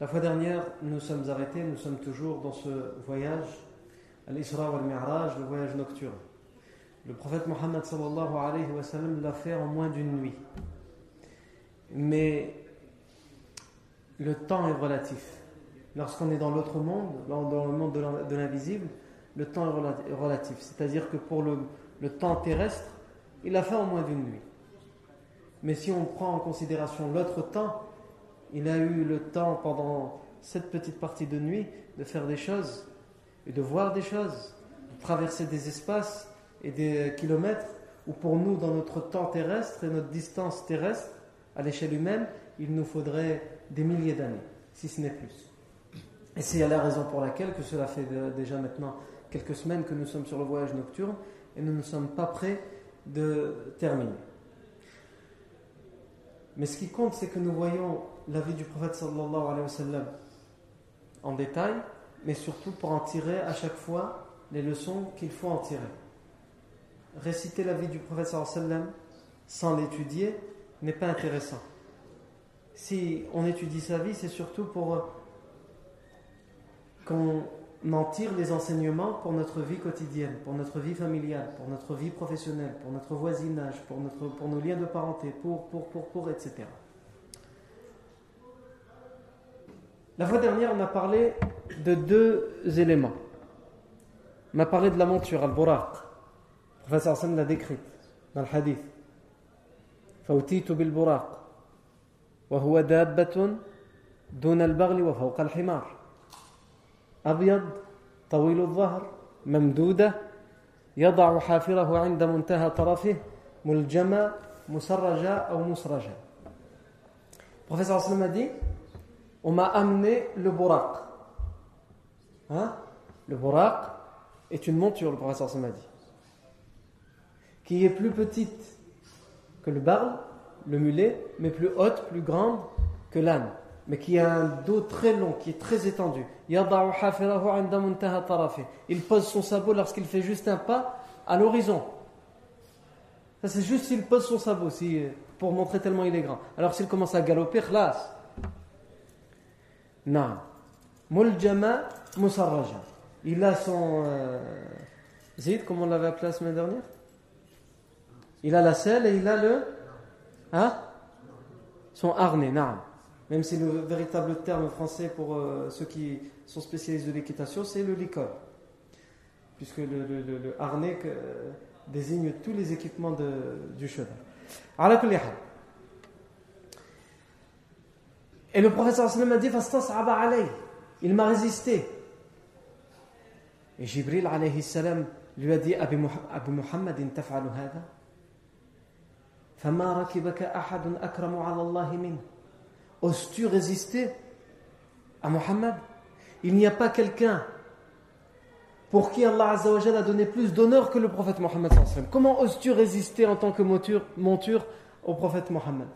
La fois dernière, nous sommes arrêtés, nous sommes toujours dans ce voyage, al-Isra wal-Mi'raj, le voyage nocturne. Le prophète Mohammed sallallahu alayhi wa sallam l'a fait en moins d'une nuit. Mais le temps est relatif. Lorsqu'on est dans l'autre monde, dans le monde de l'invisible, le temps est relatif. C'est-à-dire que pour le, le temps terrestre, il a fait en moins d'une nuit. Mais si on prend en considération l'autre temps, il a eu le temps pendant cette petite partie de nuit de faire des choses et de voir des choses, de traverser des espaces et des kilomètres où pour nous, dans notre temps terrestre et notre distance terrestre, à l'échelle humaine, il nous faudrait des milliers d'années, si ce n'est plus. Et c'est la raison pour laquelle que cela fait déjà maintenant quelques semaines que nous sommes sur le voyage nocturne et nous ne sommes pas prêts de terminer. Mais ce qui compte, c'est que nous voyons la vie du prophète sallallahu alayhi wa sallam en détail, mais surtout pour en tirer à chaque fois les leçons qu'il faut en tirer. Réciter la vie du prophète sallallahu sans l'étudier n'est pas intéressant. Si on étudie sa vie, c'est surtout pour qu'on en tire les enseignements pour notre vie quotidienne, pour notre vie familiale, pour notre vie professionnelle, pour notre voisinage, pour, pour nos liens de parenté, pour, pour, pour, pour, etc. La fois dernière, on a parlé de deux éléments. On a parlé de la monture, al-buraq. Le professeur Hassan l'a décrite dans le hadith. فأتيت بالبراق وهو دابة دون البغل وفوق الحمار أبيض طويل الظهر ممدودة يضع حافره عند منتهى طرفه ملجمة مسرجة أو مسرجة Professeur Aslam a dit on m'a amené le buraq. Hein? Le buraq est une monture, le professeur Aslam a dit, qui est plus petite que le barl, le mulet, mais plus haute, plus grande que l'âne mais qui a un dos très long, qui est très étendu. Il pose son sabot lorsqu'il fait juste un pas à l'horizon. C'est juste s'il pose son sabot, si, pour montrer tellement il est grand. Alors, s'il commence à galoper, khlas. Non. Muljama musarraja. Il a son. Euh, Zid, comme on l'avait appelé la semaine dernière? Il a la selle et il a le. Hein? Son harnais, naam même si le véritable terme français pour euh, ceux qui sont spécialisés de l'équitation, c'est le licol. Puisque le harnais euh, désigne tous les équipements de, du cheval. Et le professeur sallam a dit Il m'a résisté. Et Jibril alayhi salam lui a dit Abu Muhammadin taf'alu hada فما ركبك أحد أكرم على الله منه Oses-tu résister à Mohammed Il n'y a pas quelqu'un pour qui Allah Azzawajal a donné plus d'honneur que le prophète Mohammed. Comment oses-tu résister en tant que monture, monture au prophète Mohammed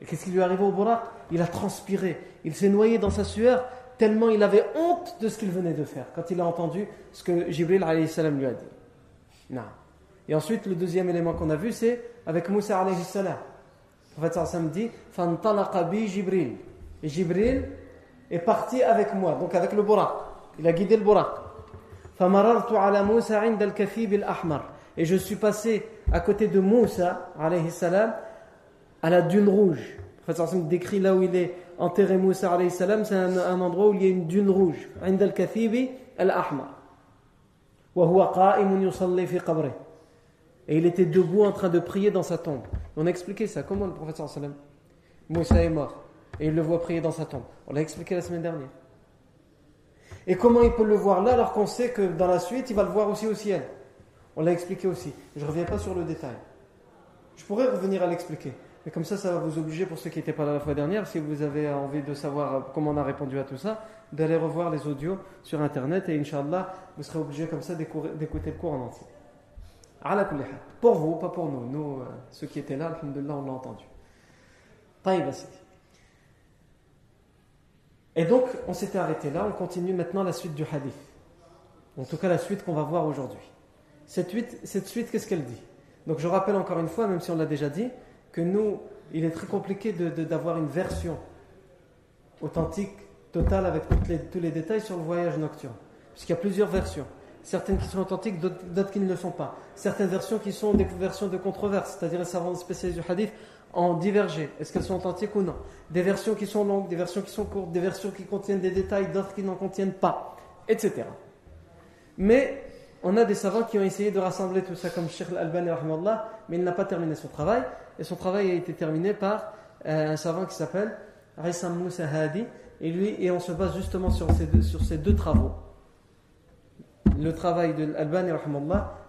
Et qu'est-ce qui lui est arrivé au Buraq Il a transpiré, il s'est noyé dans sa sueur, tellement il avait honte de ce qu'il venait de faire, quand il a entendu ce que Jibril salam lui a dit. Non. Et ensuite, le deuxième élément qu'on a vu, c'est avec Moussa alayhi salam. Le prophète sallam dit Fantalaqa bi Jibril. Et Jibril est parti avec moi, donc avec le Buraq. Il a guidé le Buraq. فمررت على موسى عند الكثيب الأحمر et je suis passé à côté de Moussa alayhi salam à la dune rouge. Le prophète décrit là où il est enterré Moussa alayhi salam, c'est un, un, endroit où il y a une dune rouge. عند الكثيب الأحمر وهو قائم يصلي في قبره et il était debout en train de prier dans sa tombe. On a expliqué ça. Comment le prophète sallam Moussa est mort et il le voit prier dans sa tombe. On l'a expliqué la semaine dernière. Et comment il peut le voir là alors qu'on sait que dans la suite il va le voir aussi au ciel On l'a expliqué aussi. Je ne reviens pas sur le détail. Je pourrais revenir à l'expliquer. Mais comme ça, ça va vous obliger, pour ceux qui n'étaient pas là la fois dernière, si vous avez envie de savoir comment on a répondu à tout ça, d'aller revoir les audios sur Internet et Inch'Allah, vous serez obligé comme ça d'écouter le cours en entier. Pour vous, pas pour nous. Nous, euh, ceux qui étaient là, alhamdoulilah, on l'a entendu. Et donc, on s'était arrêté là, on continue maintenant la suite du hadith. En tout cas, la suite qu'on va voir aujourd'hui. Cette suite, cette suite qu'est-ce qu'elle dit? Donc, je rappelle encore une fois, même si on l'a déjà dit, que nous, il est très compliqué d'avoir une version authentique, totale, avec les, tous les détails sur le voyage nocturne. Puisqu'il y a plusieurs versions certaines qui sont authentiques, d'autres qui ne le sont pas. Certaines versions qui sont des versions de controverse, c'est-à-dire les savants spécialistes du hadith en divergé. Est-ce qu'elles sont authentiques ou non? Des versions qui sont longues, des versions qui sont courtes, des versions qui contiennent des détails, d'autres qui n'en contiennent pas, etc. Mais on a des savants qui ont essayé de rassembler tout ça comme Sheikh Al-Albani, mais il n'a pas terminé son travail. Et son travail a été terminé par euh, un savant qui s'appelle Rissam Moussa Hadi. Et lui, et on se base justement sur ces sur ces deux travaux le travail de l'Albani,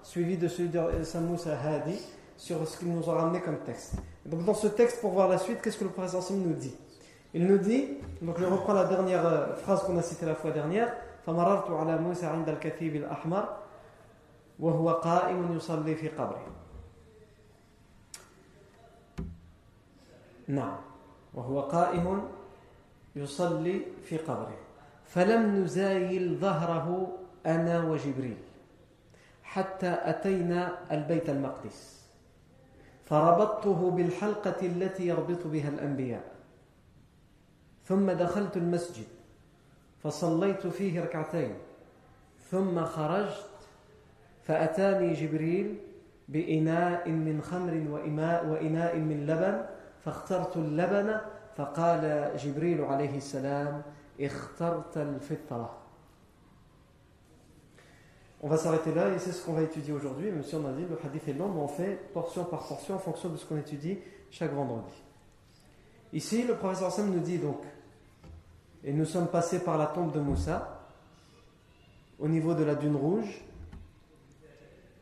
suivi de celui de Samoussa Hadi, sur ce qu'il nous a ramené comme texte. Donc dans ce texte, pour voir la suite, qu'est-ce que le prophète nous dit Il nous dit, donc je reprends la dernière euh, phrase qu'on a citée la fois dernière, فمررت على موسى عند الكثيب الأحمر وهو قائم يصلي في قبره. نعم. وهو قائم يصلي في قبره. فلم نزايل ظهره أنا وجبريل حتى أتينا البيت المقدس. فربطته بالحلقة التي يربط بها الأنبياء. ثم دخلت المسجد فصليت فيه ركعتين ثم خرجت فأتاني جبريل بإناء من خمر وإناء من لبن فاخترت اللبن فقال جبريل عليه السلام اخترت الفطره On va s'arrêter là et c'est ce qu'on va étudier aujourd'hui. Même si on a dit le hadith est long, mais on fait portion par portion en fonction de ce qu'on étudie chaque vendredi. Ici, le professeur Sam nous dit donc, et nous sommes passés par la tombe de Moussa, au niveau de la dune rouge,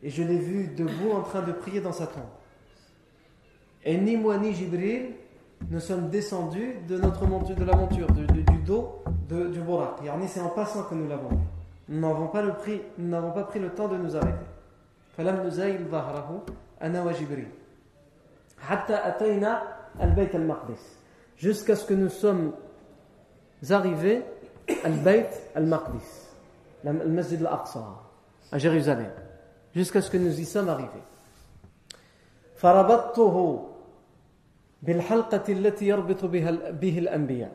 et je l'ai vu debout en train de prier dans sa tombe. Et ni moi ni Jibril, nous sommes descendus de notre monture, de la monture, du dos du Borak. C'est en passant que nous l'avons vu nous n'avons pas, le prix, nous n'avons pas pris le temps de nous arrêter. فلم نزايل ظهره أنا وجبريل حتى أتينا البيت المقدس jusqu'à ce que nous sommes arrivés al Bayt al-Maqdis, le Masjid al-Aqsa, à Jérusalem, jusqu'à ce que nous y sommes arrivés. فربطته بالحلقة التي يربط بها به الأنبياء.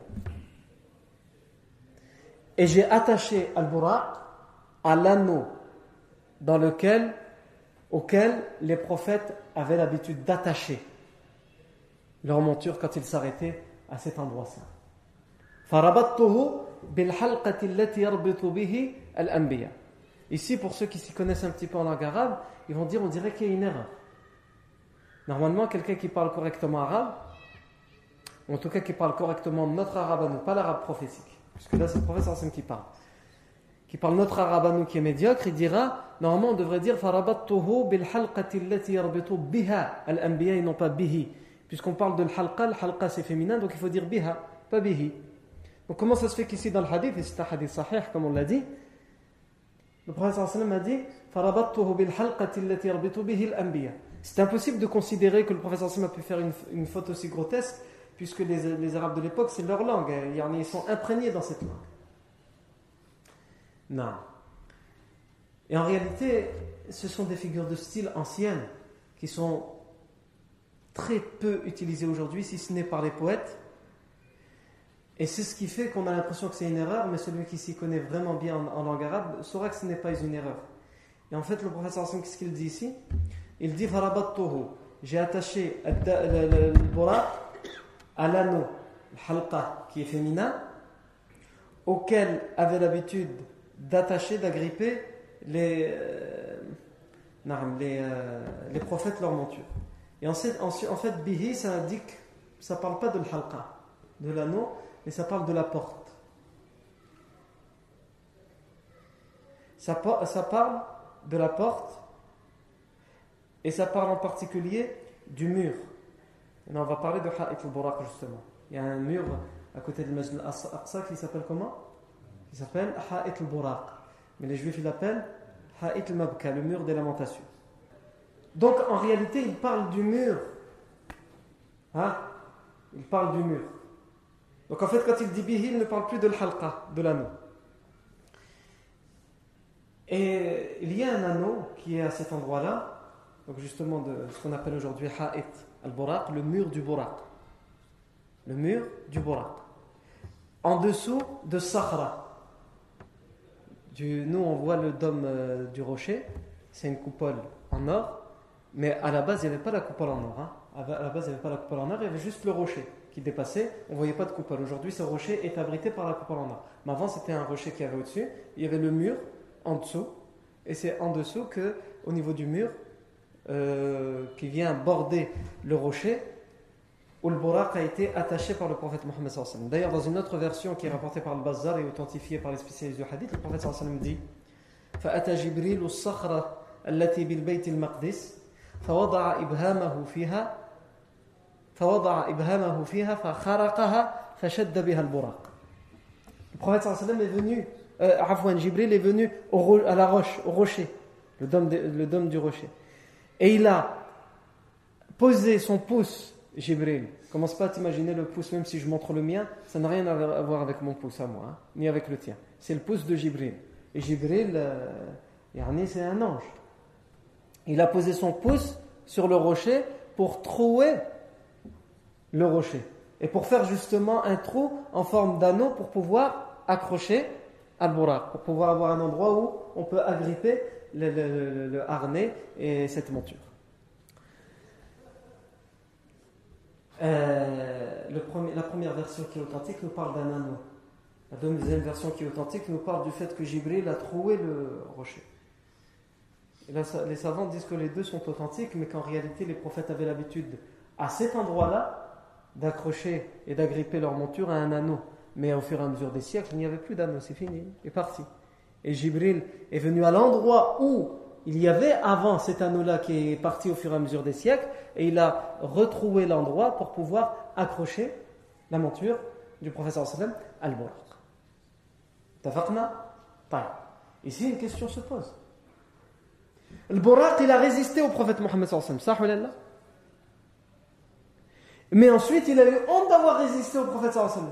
Et j'ai attaché al-Buraq à l'anneau dans lequel, auquel les prophètes avaient l'habitude d'attacher leur monture quand ils s'arrêtaient à cet endroit-là. Ici, pour ceux qui s'y connaissent un petit peu en langue arabe, ils vont dire on dirait qu'il y a une erreur. Normalement, quelqu'un qui parle correctement arabe, ou en tout cas qui parle correctement notre arabe à pas l'arabe prophétique, puisque là c'est le professeur qui parle qui parle notre arabe à nous qui est médiocre, il dira, normalement on devrait dire bil halqati biha al-anbiya et non pas bihi. Puisqu'on parle de l'halqa, l'halqa c'est féminin, donc il faut dire biha, pas bihi. Donc comment ça se fait qu'ici dans le hadith, et c'est un hadith sahih comme on l'a dit, le prophète a dit. C'est impossible de considérer que le prophète a pu faire une, une faute aussi grotesque puisque les, les Arabes de l'époque, c'est leur langue. Hein. Ils sont imprégnés dans cette langue. Non. Et en réalité, ce sont des figures de style anciennes qui sont très peu utilisées aujourd'hui, si ce n'est par les poètes. Et c'est ce qui fait qu'on a l'impression que c'est une erreur, mais celui qui s'y connaît vraiment bien en, langue arabe saura que ce n'est pas une erreur. Et en fait, le professeur qu'est-ce qu'il dit ici? Il dit J'ai attaché le, bora à l'anneau, le halqa, qui est féminin, auquel avait l'habitude d'attacher, d'agripper les, euh, les, euh, les, prophètes leur monture. Et ensuite, en fait, bihi, ça indique, ça parle pas de l'halqa, de l'anneau, mais ça parle de la porte. Ça, parle de la porte et ça parle en particulier du mur. Et on va parler de Ha'it al-Buraq justement. Il y a un mur à côté de Masjid al-Aqsa qui s'appelle comment? Il s'appelle Ha'it al-Buraq. Mais les juifs l'appellent Ha'it al-Mabka, le mur des lamentations. Donc en réalité, il parle du mur. Hein? Il parle du mur. Donc en fait, quand il dit bihi, il ne parle plus de l'halqa, de l'anneau. Et il y a un anneau qui est à cet endroit-là, donc justement de ce qu'on appelle aujourd'hui ha'it al-buraq, le mur du buraq. Le mur du buraq. En dessous de Sahra. Nous, on voit le dôme euh, du rocher, c'est une coupole en or, mais à la base, il n'y avait pas la coupole en or. Hein. À la base, il n'y avait pas la coupole en or, il y avait juste le rocher qui dépassait. On ne voyait pas de coupole. Aujourd'hui, ce rocher est abrité par la coupole en or. Mais avant, c'était un rocher qui avait au-dessus. Il y avait le mur en dessous. Et c'est en dessous que, au niveau du mur, euh, qui vient border le rocher, où le buraq a été attaché par le prophète Mohammed D'ailleurs, dans une autre version qui est rapportée par le Bazar et authentifiée par les spécialistes du hadith, le prophète sallam dit فأتى جبريل الصخرة التي بالبيت المقدس فوضع إبهامه فيها فوضع إبهامه فيها فخرقها فشد بها البراق Le prophète sallam est venu euh, Afwan, Jibril est venu au, à la roche, au rocher, le dôme, de, le dôme du rocher. Et il a posé son pouce, Jibril. Commence pas à t'imaginer le pouce, même si je montre le mien, ça n'a rien à voir avec mon pouce à moi, hein, ni avec le tien. C'est le pouce de Jibril. Et Jibril, euh, c'est un ange. Il a posé son pouce sur le rocher pour trouer le rocher. Et pour faire justement un trou en forme d'anneau pour pouvoir accrocher al-buraq, pour pouvoir avoir un endroit où on peut agripper le, harnais et cette monture. Euh, la première version qui est authentique nous parle d'un anneau. La deuxième version qui est authentique nous parle du fait que Jibril a troué le rocher. Les savants disent que les deux sont authentiques, mais qu'en réalité, les prophètes avaient l'habitude, à cet endroit-là, d'accrocher et d'agripper leur monture à un anneau. Mais au fur et à mesure des siècles, il n'y avait plus d'anneau, c'est fini, il est parti. Et Jibril est venu à l'endroit où il y avait avant cet anneau-là qui est parti au fur et à mesure des siècles, et il a retrouvé l'endroit pour pouvoir accrocher la monture du professeur sallam al-Buraq. Tafaqna? Ici, une question se pose. Le Buraq, il a résisté au prophète Mohammed sallam, Mais ensuite, il a eu honte d'avoir résisté au prophète sallam.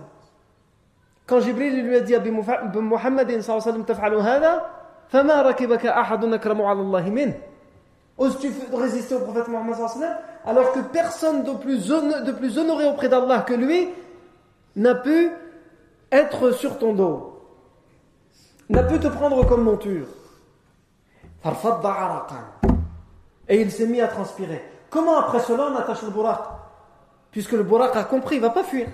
Quand Jibril lui a dit à Muhammad sallallahu taf'alu hada, fama ahadun akramu ala Allah min. Oses-tu résister au prophète Muhammad sallallahu alors que personne de plus, de plus honoré auprès d'Allah que lui n'a pu être sur ton dos, n'a pu te prendre comme monture. Et il s'est mis à transpirer. Comment après cela on attache le buraq Puisque le buraq a compris, il ne va pas fuir.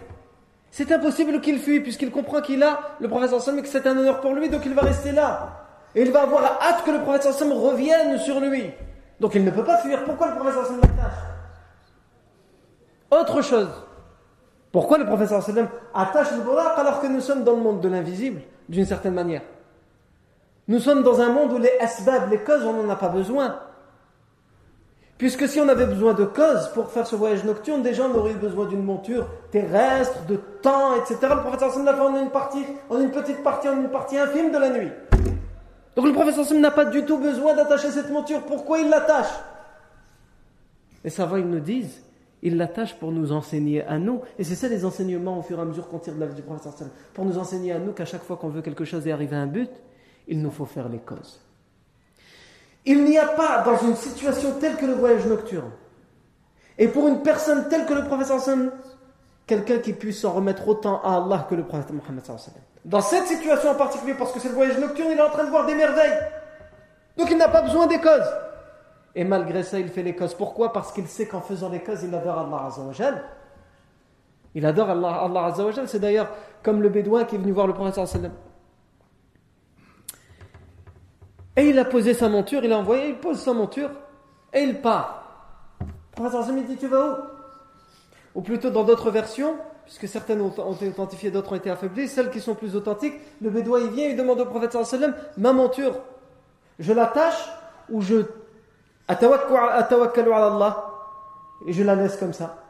C'est impossible qu'il fuit puisqu'il comprend qu'il a le prophète et que c'est un honneur pour lui, donc il va rester là. Et il va avoir hâte que le prophète sallam revienne sur lui. Donc il ne peut pas fuir. Pourquoi le prophète sallam l'attache Autre chose. Pourquoi le prophète attache le buraq alors que nous sommes dans le monde de l'invisible, d'une certaine manière? Nous sommes dans un monde où les asbab, les causes, on n'en a pas besoin. Puisque si on avait besoin de cause pour faire ce voyage nocturne, déjà on aurait eu besoin d'une monture terrestre, de temps, etc. Le prophète sallam l'a fait en une partie, en une petite partie, en une partie infime de la nuit. Donc le prophète sallam n'a pas du tout besoin d'attacher cette monture. Pourquoi il l'attache? Les savants ils nous disent, il l'attache pour nous enseigner à nous. Et c'est ça les enseignements au fur et à mesure qu'on tire de la vie du prophète Pour nous enseigner à nous qu'à chaque fois qu'on veut quelque chose et arriver à un but, il nous faut faire les causes. Il n'y a pas dans une situation telle que le voyage nocturne, et pour une personne telle que le prophète quelqu'un qui puisse s'en remettre autant à Allah que le prophète Mohammed Dans cette situation en particulier, parce que c'est le voyage nocturne, il est en train de voir des merveilles. Donc il n'a pas besoin des causes. Et malgré ça, il fait les causes. Pourquoi? Parce qu'il sait qu'en faisant les causes, il adore Allah Azzawajal. Il adore Allah, Allah. C'est d'ailleurs comme le bédouin qui est venu voir le prophète sallam. Et il a posé sa monture, il a envoyé, il pose sa monture et il part. Le prophète sallam dit Tu vas où? Ou plutôt dans d'autres versions, puisque certaines ont, été authentifiées, d'autres ont été affaiblies, celles qui sont plus authentiques, le bédouin il vient, il demande au prophète Ma monture, je l'attache ou je Allah et je la laisse comme ça.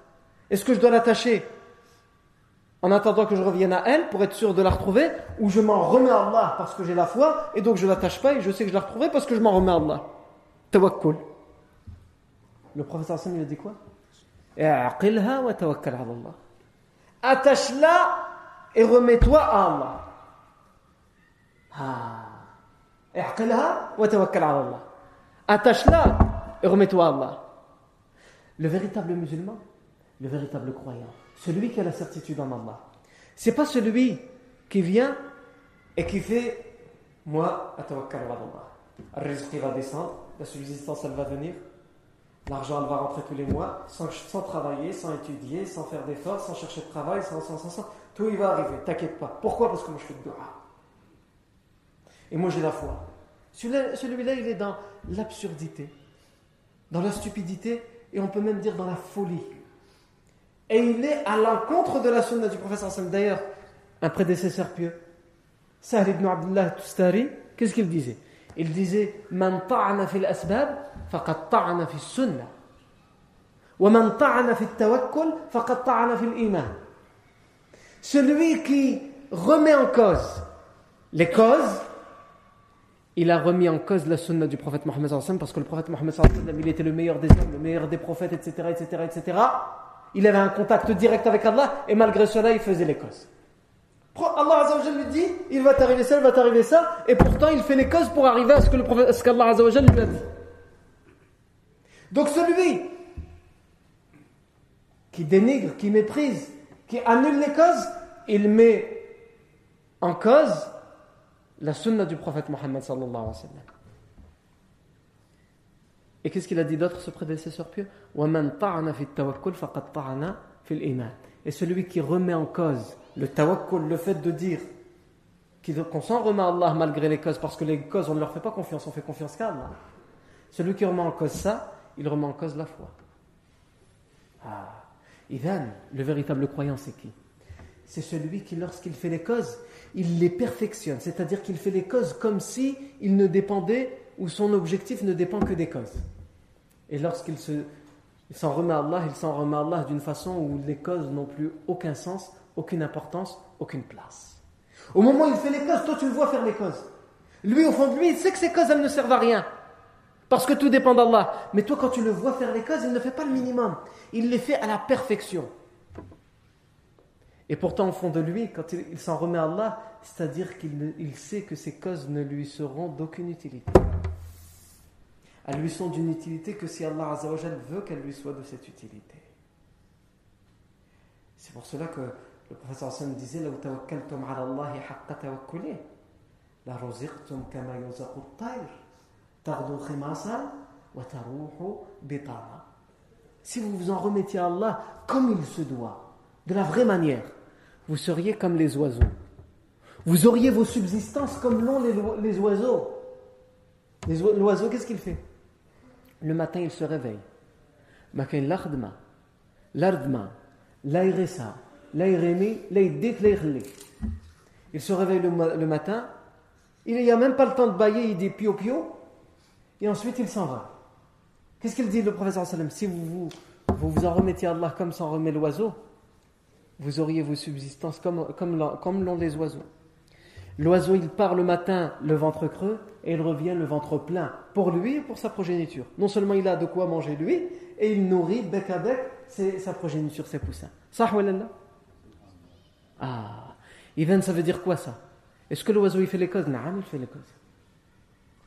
Est-ce que je dois l'attacher? En attendant que je revienne à elle pour être sûr de la retrouver ou je m'en remets à Allah parce que j'ai la foi et donc je l'attache pas et je sais que je la retrouverai parce que je m'en remets à Allah. Tawakkul. Le professeur il a dit quoi? Attache-la et remets-toi à Allah. Attache-la et remets-toi à Allah. Le véritable musulman, le véritable croyant, celui qui a la certitude en Allah, c'est pas celui qui vient et qui fait moi, atawakkal Allah. Le va descendre, la subsistance elle va venir, l'argent elle va rentrer tous les mois, sans, travailler, sans étudier, sans faire d'efforts, sans chercher de travail, sans, sans, sans, tout il va arriver, t'inquiète pas. Pourquoi? Parce que moi je fais dua. Et moi j'ai la foi. Celui-là, il est dans l'absurdité dans la stupidité et on peut même dire dans la folie. Et il est à l'encontre de la sunna du professeur Hassan. D'ailleurs, un prédécesseur pieux, Sahl ibn Abdullah Tustari, qu'est-ce qu'il disait? Il disait Man ta'ana fil asbab, faqad ta'ana fil sunna. Wa man fil tawakkul, faqad fil iman. Celui qui remet en cause les causes, il a remis en cause la sunna du prophète Mohammed parce que le prophète Mohammed il était le meilleur des hommes, le meilleur des prophètes, etc., etc., etc. Il avait un contact direct avec Allah et malgré cela, il faisait les causes. Allah Azzawajal lui dit, il va t'arriver ça, il va t'arriver ça, et pourtant il fait les causes pour arriver à ce que le lui a dit. Donc celui qui dénigre, qui méprise, qui annule les causes, il met en cause la sunna du prophète Mohammed sallallahu alayhi wa sallam. Et qu'est-ce qu'il a dit d'autre, ce prédécesseur pieux Et celui qui remet en cause le tawakkul, le fait de dire qu'on s'en remet à Allah malgré les causes, parce que les causes, on ne leur fait pas confiance, on fait confiance qu'à Allah. Celui qui remet en cause ça, il remet en cause la foi. Ah. Ivan, le véritable croyant, c'est qui? C'est celui qui, lorsqu'il fait les causes, il les perfectionne, c'est-à-dire qu'il fait les causes comme si il ne dépendait ou son objectif ne dépend que des causes. Et lorsqu'il s'en remet à Allah, il s'en remet à Allah d'une façon où les causes n'ont plus aucun sens, aucune importance, aucune place. Au moment où il fait les causes, toi tu le vois faire les causes. Lui, au fond de lui, il sait que ces causes, elles ne servent à rien. Parce que tout dépend d'Allah. Mais toi, quand tu le vois faire les causes, il ne fait pas le minimum. Il les fait à la perfection. Et pourtant, au fond de lui, quand il, s'en remet à Allah, c'est-à-dire qu'il sait que ces causes ne lui seront d'aucune utilité. Elles lui sont d'une utilité que si Allah veut qu'elles lui soient de cette utilité. C'est pour cela que le professeur Hassan disait Si vous vous en remettiez à Allah comme il se doit, de la vraie manière, vous seriez comme les oiseaux. Vous auriez vos subsistances comme l'ont les, oiseaux. L'oiseau, qu'est-ce qu'il fait? Le matin, il se réveille. Il se réveille le, matin, il n'y a même pas le temps de bailler, il dit pio pio, et ensuite il s'en va. Qu'est-ce qu'il dit le professeur sallam? Si vous vous, vous en remettez à Allah comme s'en remet l'oiseau, vous auriez vos subsistances comme, comme, comme l'ont les oiseaux. L'oiseau, il part le matin le ventre creux et il revient le ventre plein pour lui et pour sa progéniture. Non seulement il a de quoi manger lui, et il nourrit bec à bec sa progéniture, ses poussins. Là Ah, Ivan, ça veut dire quoi ça? Est-ce que l'oiseau il fait les causes Non, il fait les causes.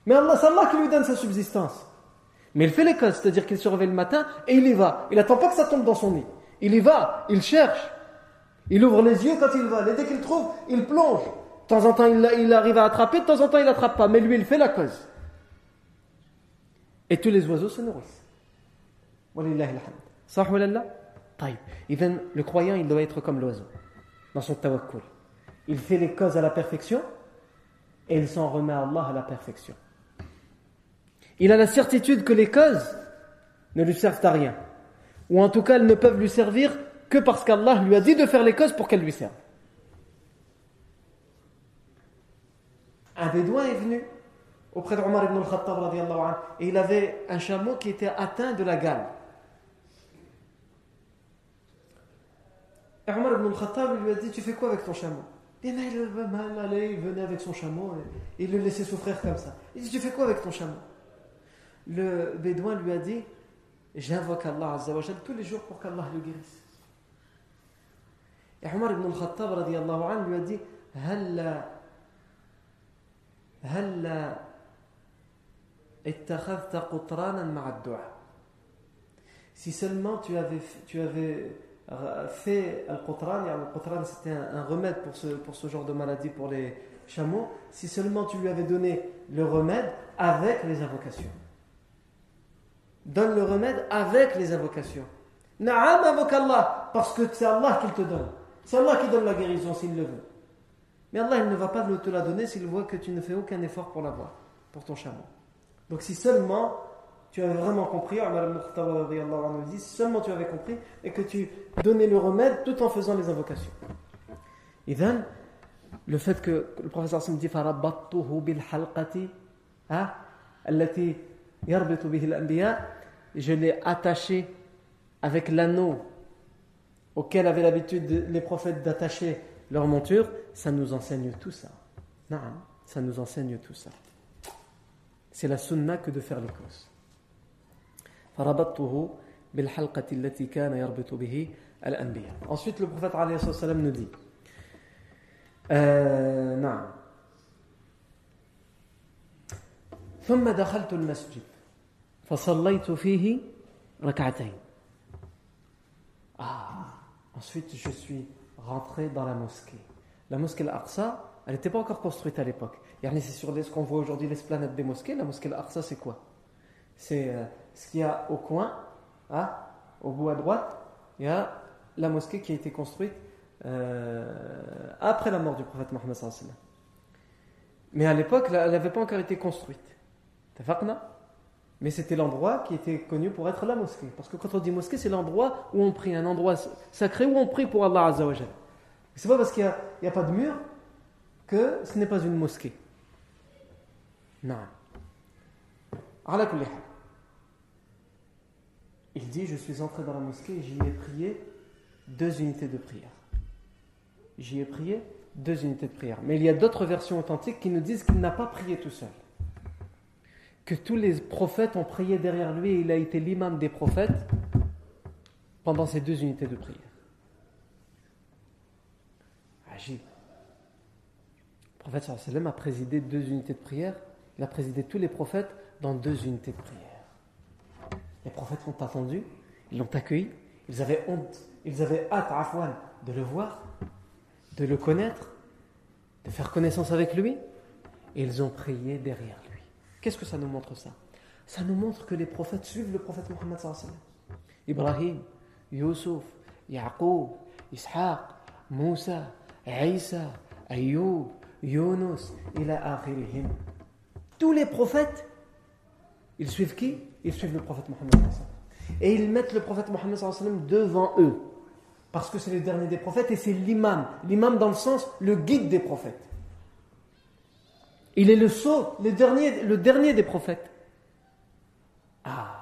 Mais Allah, c'est Allah qui lui donne sa subsistance. Mais il fait les causes, c'est-à-dire qu'il se réveille le matin et il y va. Il n'attend pas que ça tombe dans son nid. Il y va, il cherche. Il ouvre les yeux quand il va. Et dès qu'il trouve, il plonge. De temps en temps, il, arrive à attraper, de temps en temps, il n'attrape pas. Mais lui, il fait la cause. Et tous les oiseaux se nourrissent. Le croyant, il doit être comme l'oiseau, dans son tawakkul. Il fait les causes à la perfection et il s'en remet à Allah à la perfection. Il a la certitude que les causes ne lui servent à rien. Ou en tout cas, elles ne peuvent lui servir que parce qu'Allah lui a dit de faire les causes pour qu'elles lui servent. Un bédouin est venu auprès d'Omar ibn al-Khattab et il avait un chameau qui était atteint de la gale. Et Omar ibn al-Khattab lui a dit Tu fais quoi avec ton chameau? Et il venait avec son chameau et il le laissait souffrir comme ça. Il dit Tu fais quoi avec ton chameau? Le bédouin lui a dit J'invoque Allah tous les jours pour qu'Allah le guérisse. Et Omar ibn al-Khattab lui a dit هل هل اتخذت قطرانا مع الدعاء si seulement tu avais, tu avais fait al-qutran, al-qutran c'était un, un, remède pour ce, pour ce genre de maladie pour les chameaux, si seulement tu lui avais donné le remède avec les invocations. Donne le remède avec les invocations. Na'am invoque Allah, parce que c'est Allah qui te donne. C'est Allah qui donne la guérison s'il le veut. Mais Allah il ne va pas te la donner s'il voit que tu ne fais aucun effort pour l'avoir, pour ton chameau. Donc si seulement tu avais vraiment compris, dit, si seulement tu avais compris et que tu donnais le remède tout en faisant les invocations. Et then, le fait que le professeur Sim dit hein, je l'ai attaché avec l'anneau auquel avaient l'habitude les prophètes d'attacher leur monture, ça nous enseigne tout ça. Non, ça nous enseigne tout ça. C'est la sunna que de faire les causes. Ensuite, le prophète nous dit euh, نعم ثم دخلت المسجد فصليت فيه ركعتين Ah Ensuite, je suis rentré dans la mosquée. La mosquée Al-Aqsa, elle n'était pas encore construite à l'époque. C'est sur ce qu'on voit aujourd'hui, l'esplanade des mosquées. La mosquée Al-Aqsa, c'est quoi? C'est euh, ce qu'il y a au coin, hein, au bout à droite, il y a la mosquée qui a été construite euh, après la mort du prophète Mohammed. Mais à l'époque, elle n'avait pas encore été construite. Mais c'était l'endroit qui était connu pour être la mosquée. Parce que quand on dit mosquée, c'est l'endroit où on prie, un endroit sacré où on prie pour Allah Azzawajal. C'est pas parce qu'il n'y a, pas de mur que ce n'est pas une mosquée. Non. Il dit Je suis entré dans la mosquée et j'y ai prié deux unités de prière. J'y ai prié deux unités de prière. Mais il y a d'autres versions authentiques qui nous disent qu'il n'a pas prié tout seul que tous les prophètes ont prié derrière lui et il a été l'imam des prophètes pendant ces deux unités de prière. Agib. Le prophète sallam a présidé deux unités de prière, il a présidé tous les prophètes dans deux unités de prière. Les prophètes l'ont attendu, ils l'ont accueilli, ils avaient honte, ils avaient hâte, afwan, de le voir, de le connaître, de faire connaissance avec lui, et ils ont prié derrière lui. Qu'est-ce que ça nous montre ça? Ça nous montre que les prophètes suivent le prophète Mohammed Ibrahim, Yusuf, Yaqub, Ishaq, Moussa, Isa, Ayoub, Yunus, ila akhirihim. Tous les prophètes, ils suivent qui? Ils suivent le prophète Mohammed Et ils mettent le prophète Mohammed devant eux. Parce que c'est le dernier des prophètes et c'est l'imam. L'imam dans le sens, le guide des prophètes. Il est le sceau, le dernier, le dernier des prophètes. Ah.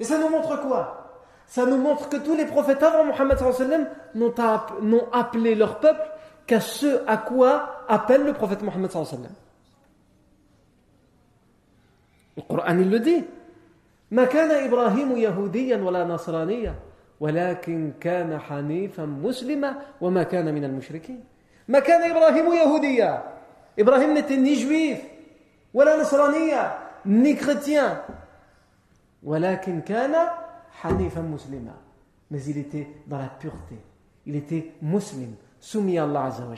Et ça nous montre quoi Ça nous montre que tous les prophètes avant Mohammed n'ont appelé leur peuple qu'à ce à quoi appelle le prophète Mohammed Le Coran il le dit. ما كان إبراهيم يهوديا ولا نصرانيا ولكن كان حنيفا مسلما وما كان من المشركين ما كان إبراهيم يهوديا إبراهيم n'était ni juif ولا نصرانية ni chrétien ولكن كان حنيفا مسلما mais il était dans la pureté il était musulman soumis à Allah Azza wa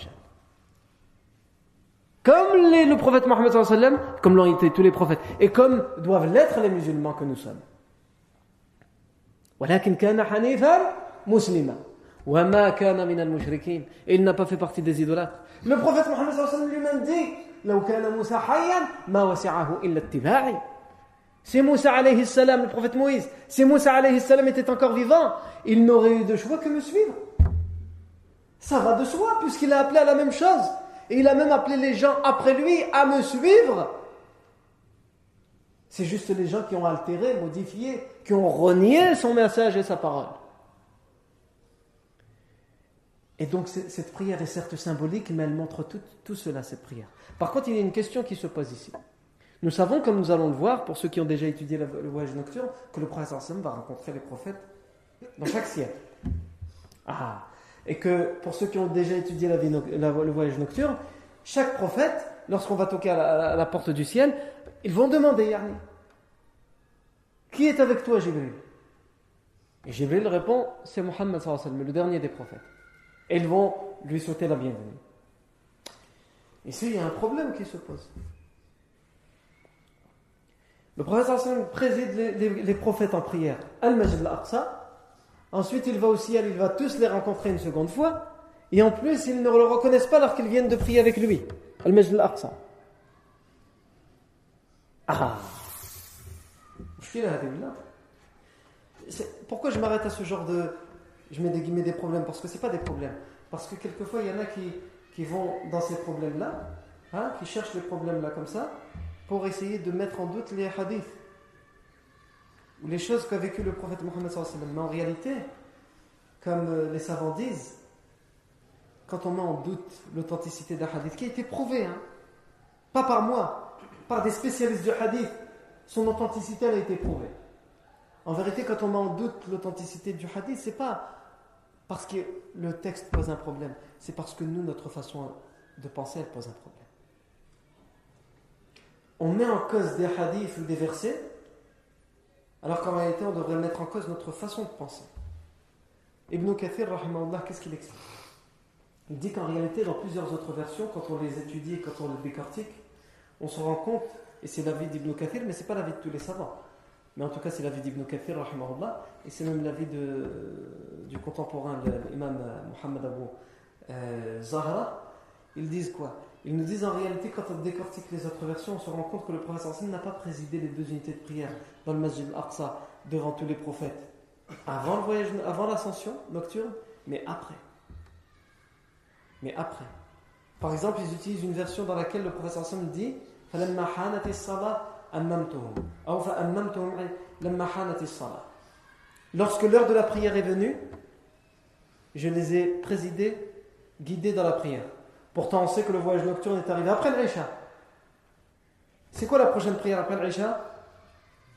Comme les, le prophète Mohammed sallam, comme l'ont été tous les prophètes, et comme doivent l'être les musulmans que nous sommes. ولكن كان حنيفا مسلما Il n'a pas fait partie des idolâtres. Le prophète Mohammed lui-même dit Si Moussa alayhi salam, le prophète Moïse, si Moussa alayhi salam était encore vivant, il n'aurait eu de choix que me suivre. Ça va de soi, puisqu'il a appelé à la même chose. Et il a même appelé les gens après lui à me suivre. C'est juste les gens qui ont altéré, modifié, qui ont renié son message et sa parole. Et donc cette prière est certes symbolique, mais elle montre tout, cela, cette prière. Par contre, il y a une question qui se pose ici. Nous savons, comme nous allons le voir, pour ceux qui ont déjà étudié le voyage nocturne, que le prophète va rencontrer les prophètes dans chaque siècle. Ah, et que pour ceux qui ont déjà étudié le voyage nocturne, chaque prophète, lorsqu'on va toquer à la, porte du ciel, ils vont demander, Yarni, qui est avec toi, Jibril? Et Jibril répond, c'est Mohammed, le dernier des prophètes. Ils vont lui souhaiter la bienvenue. Ici, il y a un problème qui se pose. Le prophète préside les, prophètes en prière. Al-Majid al-Aqsa, Ensuite, il va au ciel, il va tous les rencontrer une seconde fois. Et en plus, ils ne le reconnaissent pas alors qu'ils viennent de prier avec lui. Al-Majd al-Aqsa. Ah Pourquoi je m'arrête à ce genre de. Je mets des guillemets des problèmes Parce que ce pas des problèmes. Parce que quelquefois, il y en a qui, qui vont dans ces problèmes-là, hein, qui cherchent les problèmes-là comme ça, pour essayer de mettre en doute les hadiths ou les choses qu'a vécu le prophète Mohammed Mais en réalité, comme euh, les savants disent, quand on met en doute l'authenticité d'un hadith, qui a été prouvé, hein, pas par moi, par des spécialistes du hadith, son authenticité a été prouvée. En vérité, quand on met en doute l'authenticité du hadith, c'est pas parce que le texte pose un problème, c'est parce que nous, notre façon de penser, elle pose un problème. On met en cause des hadiths ou des versets alors qu'en réalité, on devrait mettre en cause notre façon de penser. Ibn Kathir, qu'est-ce qu'il explique? Il dit qu'en réalité, dans plusieurs autres versions, quand on les étudie et quand on les décortique, on se rend compte, et c'est l'avis d'Ibn Kathir, mais ce n'est pas l'avis de tous les savants. Mais en tout cas, c'est l'avis d'Ibn Kathir, et c'est même l'avis du contemporain, l'imam Muhammad Abu euh, Zahra. Ils disent quoi? Ils nous disent en réalité, quand on décortique les autres versions, on se rend compte que le prophète n'a pas présidé les deux unités de prière dans le Masjid al-Aqsa devant tous les prophètes. Avant le voyage, avant l'ascension nocturne, mais après. Mais après. Par exemple, ils utilisent une version dans laquelle le prophète dit Lorsque l'heure de la prière est venue, je les ai présidés, guidés dans la prière. Pourtant, on sait que le voyage nocturne est arrivé après l'Aïcha. C'est quoi la prochaine prière après l'Aïcha?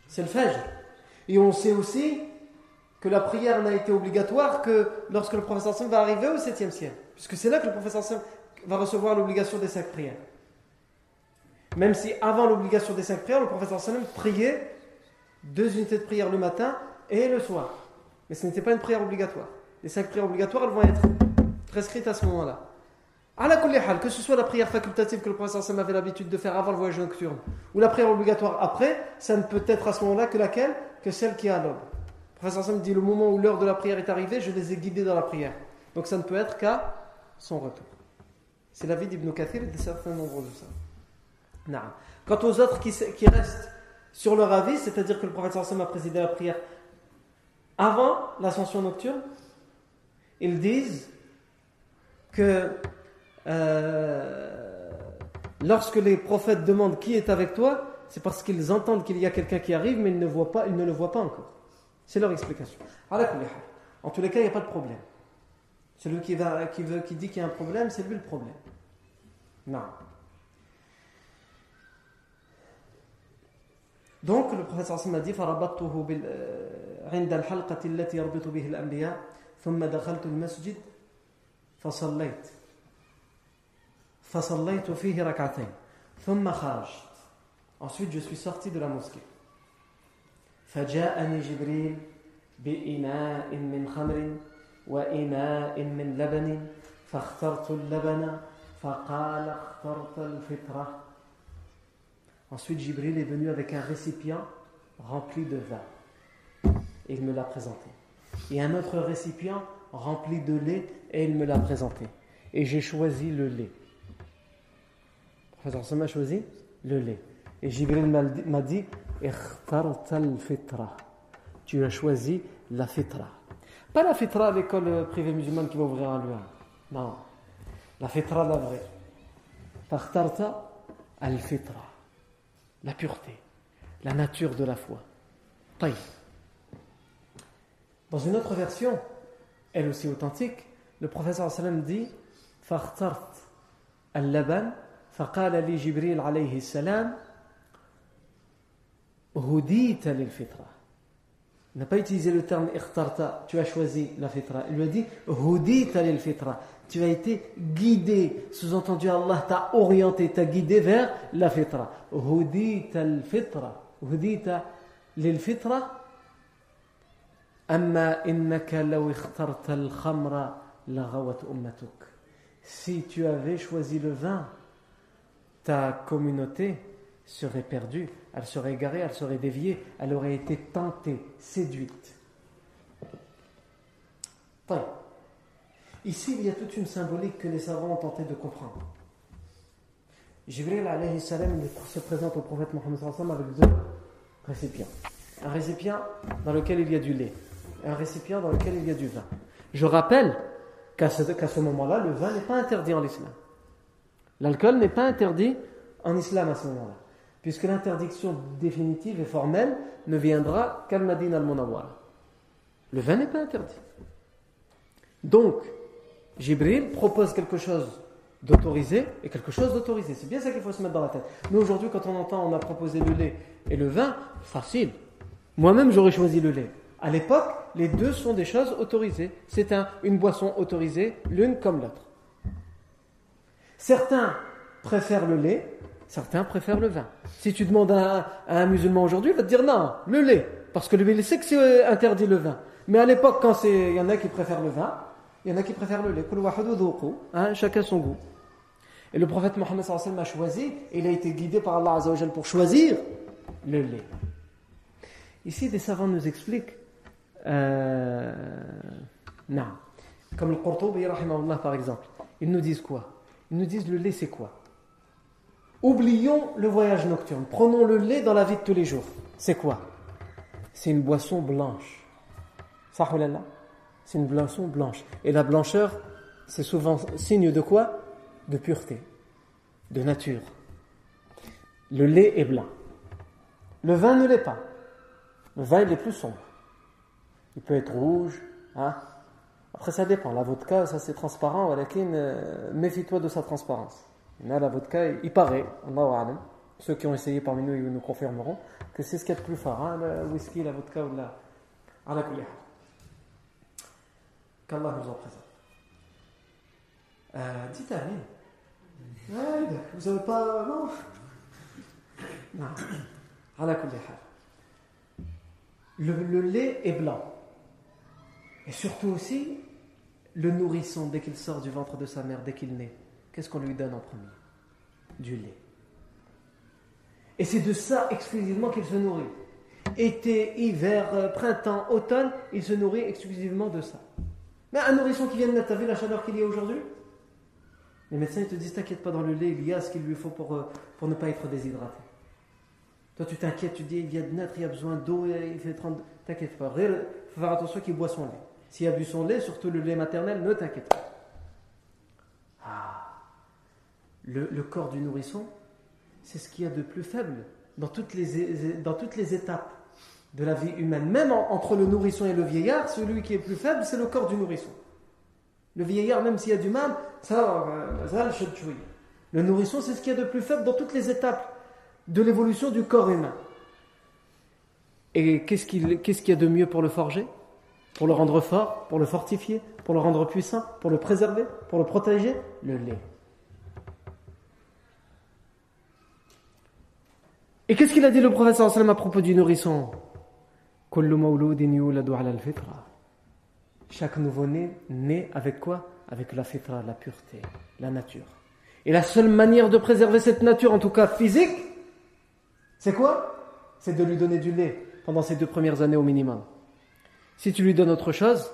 C'est le Fajr. Et on sait aussi que la prière n'a été obligatoire que lorsque le professeur Sam va arriver au 7e siècle. Puisque c'est là que le professeur Sam va recevoir l'obligation des cinq prières. Même si avant l'obligation des cinq prières, le professeur Sam priait deux unités de prière le matin et le soir. Mais ce n'était pas une prière obligatoire. Les cinq prières obligatoires, elles vont être prescrites à ce moment-là que ce soit la prière facultative que le prophète avait l'habitude de faire avant le voyage nocturne ou la prière obligatoire après, ça ne peut être à ce moment-là que laquelle? Que celle qui est à l'aube. Le prophète dit le moment où l'heure de la prière est arrivée, je les ai guidés dans la prière. Donc ça ne peut être qu'à son retour. C'est la vie d'Ibn Kathir et de certains nombres de ça. Quant aux autres qui, restent sur leur avis, c'est-à-dire que le prophète a présidé la prière avant l'ascension nocturne, ils disent que euh, lorsque les prophètes demandent qui est avec toi, c'est parce qu'ils entendent qu'il y a quelqu'un qui arrive, mais ils ne, voient pas, ils ne le voient pas encore. C'est leur explication. En tous les cas, il n'y a pas de problème. Celui qui, qui, veut, qui dit qu'il y a un problème, c'est lui le problème. Non. Donc, le prophète a dit عند الحلقة التي يربط به الأنبياء ثم دخلت المسجد فصليت فصليت فيه ركعتين ثم خرجت ensuite je suis sorti de la mosquée. فجاءني جبريل بإناء من خمر وإناء من لبن فاخترت اللبن فقال اخترت الفطرة. Ensuite, Jibril est venu avec un récipient rempli de vin. Et il me l'a présenté. Et un autre récipient rempli de lait, et il me l'a présenté. Et j'ai choisi le lait. Le professeur a choisi le lait. Et Jibril m'a dit Tu as choisi la fitra. Pas la fitra à l'école privée musulmane qui va ouvrir à lui. Non. La fitra, la vraie. al-fitra La pureté. La nature de la foi. Dans une autre version, elle aussi authentique, le professeur sallam dit فاخترت اللبن فقال لي جبريل عليه السلام هديت للفطرة Il n'a pas utilisé le terme ikhtarta, tu as choisi la fitra. Il lui a dit hudita lil fitra. Tu as été guidé. Sous-entendu, Allah t'a orienté, t'a guidé vers la fitra. Hudita al fitra. Hudita lil fitra. أما إنك لو اخترت الخمر لغوت أمتك si tu avais choisi le vin ta communauté serait perdue elle serait égarée, elle serait déviée elle aurait été tentée, séduite. Ici il y a toute une symbolique que les savants ont tenté de comprendre. Jibril salam se présente au prophète Mohammed avec deux récipients. Un récipient dans lequel il y a du lait un récipient dans lequel il y a du vin. Je rappelle qu'à ce, ce moment-là, le vin n'est pas interdit en islam. L'alcool n'est pas interdit en islam à ce moment-là, puisque l'interdiction définitive et formelle ne viendra qu'à Madinah al-Munawwara. Le vin n'est pas interdit. Donc, Jibril propose quelque chose d'autorisé et quelque chose d'autorisé. C'est bien ça qu'il faut se mettre dans la tête. Nous, aujourd'hui, quand on entend on a proposé le lait et le vin, facile. Moi-même, j'aurais choisi le lait. À l'époque, les deux sont des choses autorisées. C'est un, une boisson autorisée, l'une comme l'autre. Certains préfèrent le lait, certains préfèrent le vin. Si tu demandes à, un musulman aujourd'hui, il va te dire non, le lait. Parce que le lait, sait que c'est euh, interdit le vin. Mais à l'époque, quand il y en a qui préfèrent le vin, il y en a qui préfèrent le lait. Hein, chacun son goût. Et le prophète Mohammed a choisi, et il a été guidé par Allah pour choisir le lait. Ici, des savants nous expliquent euh, non. Comme le Qurtubi, par exemple. Ils nous disent quoi? Ils nous disent le lait, c'est quoi? Oublions le voyage nocturne. Prenons le lait dans la vie de tous les jours. C'est quoi? C'est une boisson blanche. C'est une boisson blanche. Et la blancheur, c'est souvent signe de quoi? De pureté, de nature. Le lait est blanc. Le vin ne l'est pas. Le vin, il est plus sombre. Il peut être rouge. Hein? Après, ça dépend. La vodka, ça c'est transparent. Euh, méfie-toi de sa transparence. Mais la vodka, il paraît, ceux qui ont essayé parmi nous, nous confirmeront que c'est ce qu'il y a de plus fort. Hein, le whisky, la vodka ou la. Qu'Allah nous en présente. Euh, dites Amen. vous n'avez pas. Non? Non. Le, le lait est blanc. Et surtout aussi, le nourrisson, dès qu'il sort du ventre de sa mère, dès qu'il naît, qu'est-ce qu'on lui donne en premier? Du lait. Et c'est de ça exclusivement qu'il se nourrit. Été, hiver, euh, printemps, automne, il se nourrit exclusivement de ça. Mais un nourrisson qui vient de naître, t'as vu la chaleur qu'il y a aujourd'hui? Les médecins ils te disent T'inquiète pas, dans le lait, il y a ce qu'il lui faut pour, euh, ne pas être déshydraté. Toi, tu t'inquiètes, tu dis Il vient de naître, il y a besoin d'eau, il fait 30. T'inquiète pas, il faut faire attention qu'il boit son lait. S'il a bu son lait, surtout le lait maternel, ne t'inquiète pas. Ah. Le, corps du nourrisson, c'est ce qu'il y a de plus faible dans toutes les, dans toutes les étapes de la vie humaine. Même entre le nourrisson et le vieillard, celui qui est plus faible, c'est le corps du nourrisson. Le vieillard, même s'il y a du mal, ça, ça le nourrisson, c'est ce qu'il y a de plus faible dans toutes les étapes de l'évolution du corps humain. Et qu'est-ce qu'il y a de mieux pour le forger Pour le rendre fort, pour le fortifier, pour le rendre puissant, pour le préserver, pour le protéger? Le lait. Et qu'est-ce qu'il a dit le professeur sallam à propos du nourrisson? Chaque nouveau-né naît avec quoi? Avec la fitra, la pureté, la nature. Et la seule manière de préserver cette nature, en tout cas physique, c'est quoi? C'est de lui donner du lait pendant ces deux premières années au minimum. Si tu lui donnes autre chose,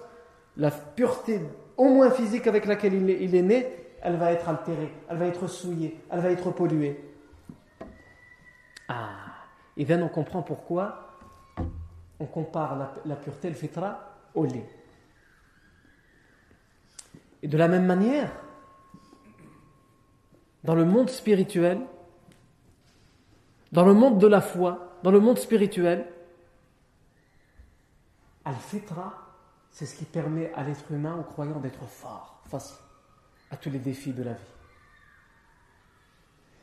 la pureté, au moins physique avec laquelle il est, né, elle va être altérée, elle va être souillée, elle va être polluée. Et bien on comprend pourquoi on compare la, pureté, le fitra, au lait. Et de la même manière, dans le monde spirituel, dans le monde de la foi, dans le monde spirituel, Al-Fitra, c'est ce qui permet à l'être humain, aux croyants, d'être fort face à tous les défis de la vie.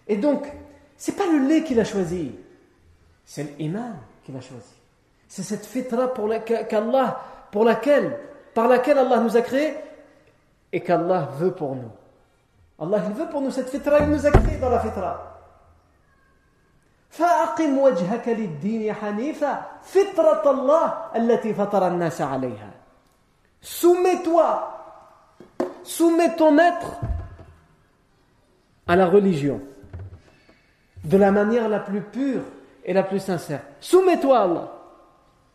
Et donc, c'est pas le lait qu'il a choisi, c'est l'iman qu'il a choisi. C'est cette fitra pour, qu'Allah, pour laquelle, par laquelle Allah nous a créés et qu'Allah veut pour nous. Allah il veut pour nous cette fitra, il nous a créés dans la fitra. فأقم وجهك للدين حنيفا فطرة الله التي فطر الناس عليها Soumets-toi, soumets ton être à la religion de la manière la plus pure et la plus sincère. Soumets-toi à Allah.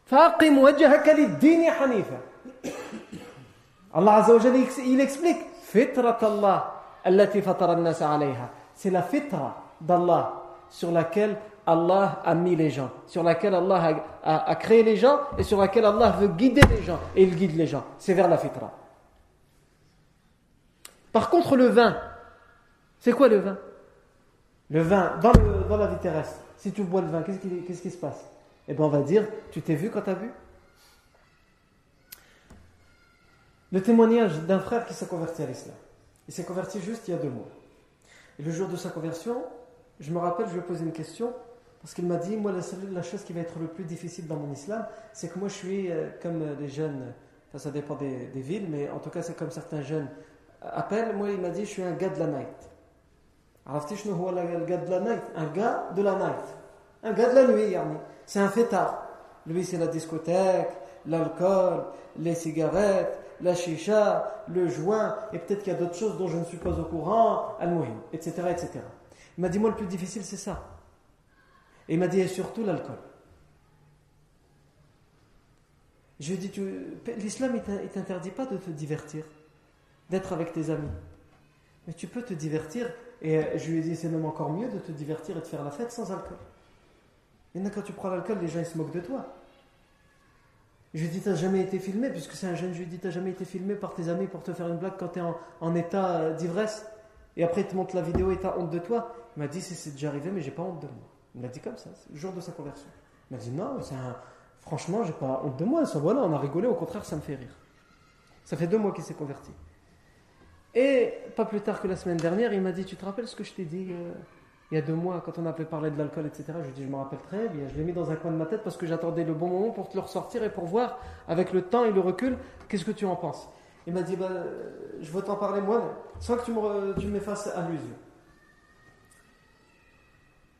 فأقم وجهك للدين حنيفا Allah Azza wa Jalla, il explique فطرة الله التي فطر الناس عليها c'est la fitra d'Allah sur laquelle Allah a mis les gens, sur laquelle Allah a, créé les gens et sur laquelle Allah veut guider les gens. Et il guide les gens. C'est vers la fitra. Par contre, le vin, c'est quoi le vin Le vin, dans, la vie terrestre, si tu bois le vin, qu'est-ce qui, se passe? Eh bien, on va dire, tu t'es vu quand tu as vu Le témoignage d'un frère qui s'est converti à l'islam. Il s'est converti juste il y a deux mois. Et le jour de sa conversion, je me rappelle, je lui ai posé une question, parce qu'il m'a dit, moi, la, chose qui va être le plus difficile dans mon islam, c'est que moi, je suis euh, comme les jeunes, ça, dépend des, villes, mais en tout cas, c'est comme certains jeunes appellent. Moi, il m'a dit, je suis un gars de la night. Un gars de la night. Un gars de la nuit, C'est un fêtard. Lui, c'est la discothèque, l'alcool, les cigarettes, la chicha, le joint, et peut-être qu'il y a d'autres choses dont je ne suis pas au courant, al-muhim, etc., etc. Il m'a dit, moi, le plus difficile, c'est ça. Et il m'a dit, et surtout l'alcool. Je lui ai dit, l'islam, il t'interdit pas de te divertir, d'être avec tes amis. Mais tu peux te divertir, et je lui ai dit, c'est même encore mieux de te divertir et de faire la fête sans alcool. Maintenant, quand tu prends l'alcool, les gens, ils se moquent de toi. Je lui ai dit, t'as jamais été filmé, puisque c'est un jeune, je lui ai dit, t'as jamais été filmé par tes amis pour te faire une blague quand tu es en, état d'ivresse. Et après, il te montre la vidéo et t'as honte de toi. Il m'a dit, c'est déjà arrivé, mais j'ai pas honte de moi. Il m'a dit comme ça, le jour de sa conversion. Il m'a dit, non, un... franchement, j'ai pas honte de moi. Voilà, on a rigolé, au contraire, ça me fait rire. Ça fait deux mois qu'il s'est converti. Et pas plus tard que la semaine dernière, il m'a dit, tu te rappelles ce que je t'ai dit euh, il y a deux mois, quand on avait parlé de l'alcool, etc. Je lui ai dit, je me rappelle très bien. Je l'ai mis dans un coin de ma tête parce que j'attendais le bon moment pour te le ressortir et pour voir, avec le temps et le recul, qu'est-ce que tu en penses. Il m'a dit, bah, je veux t'en parler moi, sans que tu me, tu m'effaces à l'usure.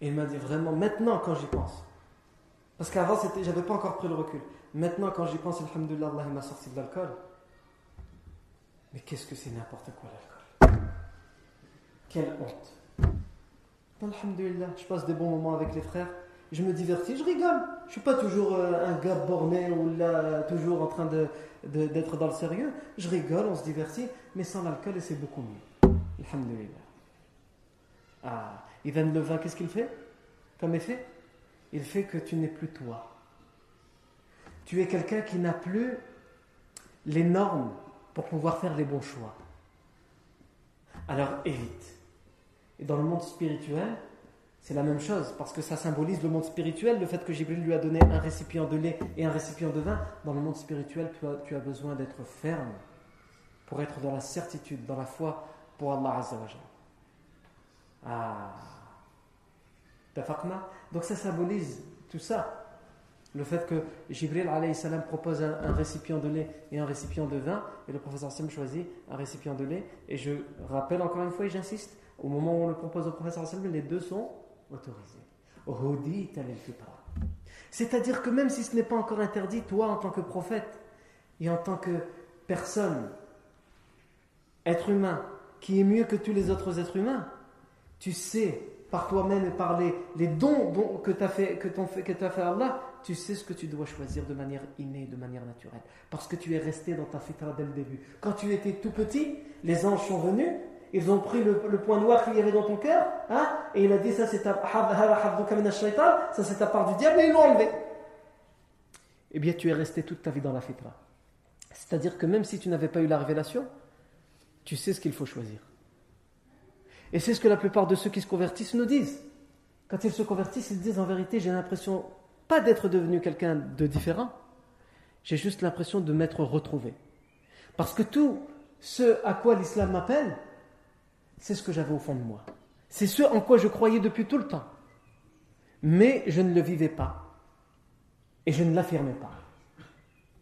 Et il m'a dit vraiment, maintenant quand j'y pense. Parce qu'avant, j'avais pas encore pris le recul. Maintenant, quand j'y pense, Alhamdulillah, Allah m'a sorti de l'alcool. Mais qu'est-ce que c'est n'importe quoi l'alcool? Quelle honte. Alhamdulillah, je passe des bons moments avec les frères. Je me divertis, je rigole. Je suis pas toujours euh, un gars borné ou là, toujours en train de, d'être dans le sérieux. Je rigole, on se divertit, mais sans l'alcool, c'est beaucoup mieux. Alhamdulillah. Ah, Ivan le vin, qu'est-ce qu'il fait? Comme effet? Il fait que tu n'es plus toi. Tu es quelqu'un qui n'a plus les normes pour pouvoir faire les bons choix. Alors évite. Et dans le monde spirituel, c'est la même chose, parce que ça symbolise le monde spirituel, le fait que Jibril lui a donné un récipient de lait et un récipient de vin. Dans le monde spirituel, tu as, tu as besoin d'être ferme pour être dans la certitude, dans la foi pour Allah Azzawajal. Ah. Donc ça symbolise tout ça. Le fait que Jibril salam propose un, récipient de lait et un récipient de vin, et le professeur Sam choisit un récipient de lait. Et je rappelle encore une fois et j'insiste, au moment où on le propose au professeur Sam, les deux sont autorisés. C'est-à-dire que même si ce n'est pas encore interdit, toi en tant que prophète et en tant que personne, être humain, qui est mieux que tous les autres êtres humains, tu sais par toi-même et par les, dons, que tu as fait, que, que as fait Allah, tu sais ce que tu dois choisir de manière innée, de manière naturelle. Parce que tu es resté dans ta fitra dès le début. Quand tu étais tout petit, les anges sont venus, ils ont pris le, point noir qu'il y avait dans ton cœur, hein, et il a dit ça c'est ta, ça c'est ta part du diable, et ils l'ont enlevé. Eh bien, tu es resté toute ta vie dans la fitra. C'est-à-dire que même si tu n'avais pas eu la révélation, tu sais ce qu'il faut choisir. Et c'est ce que la plupart de ceux qui se convertissent nous disent. Quand ils se convertissent, ils disent en vérité, j'ai l'impression pas d'être devenu quelqu'un de différent, j'ai juste l'impression de m'être retrouvé. Parce que tout ce à quoi l'islam m'appelle, c'est ce que j'avais au fond de moi. C'est ce en quoi je croyais depuis tout le temps. Mais je ne le vivais pas. Et je ne l'affirmais pas.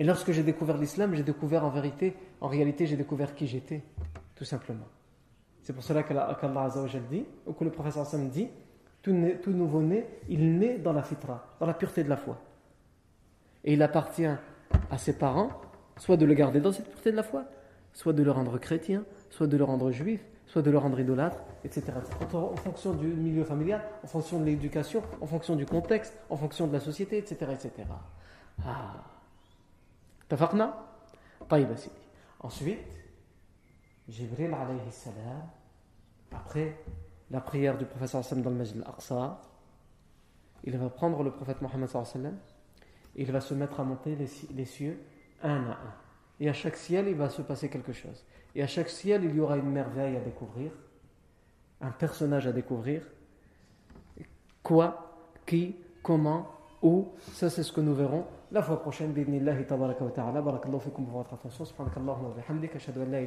Et lorsque j'ai découvert l'islam, j'ai découvert en vérité, en réalité, j'ai découvert qui j'étais, tout simplement. C'est pour cela qu'Allah dit, ou que le professeur Hassan dit, tout, nouveau-né, il naît dans la fitra, dans la pureté de la foi. Et il appartient à ses parents, soit de le garder dans cette pureté de la foi, soit de le rendre chrétien, soit de le rendre juif, soit de le rendre idolâtre, etc. En fonction du milieu familial, en fonction de l'éducation, en fonction du contexte, en fonction de la société, etc. etc. Ah. Tafaqna? Ensuite, Jibril alayhi salam, après la prière du professeur sallam dans le Masjid al-Aqsa, il va prendre le prophète Mohammed sallam et il va se mettre à monter les, cieux un à un. Et à chaque ciel, il va se passer quelque chose. Et à chaque ciel, il y aura une merveille à découvrir, un personnage à découvrir. Quoi, qui, comment, où, ça c'est ce que nous verrons la fois prochaine. Bidnillahi tabaraka wa ta'ala. Barakallahu fikum pour votre attention. Subhanakallahu wa bihamdik. Ashhadu an la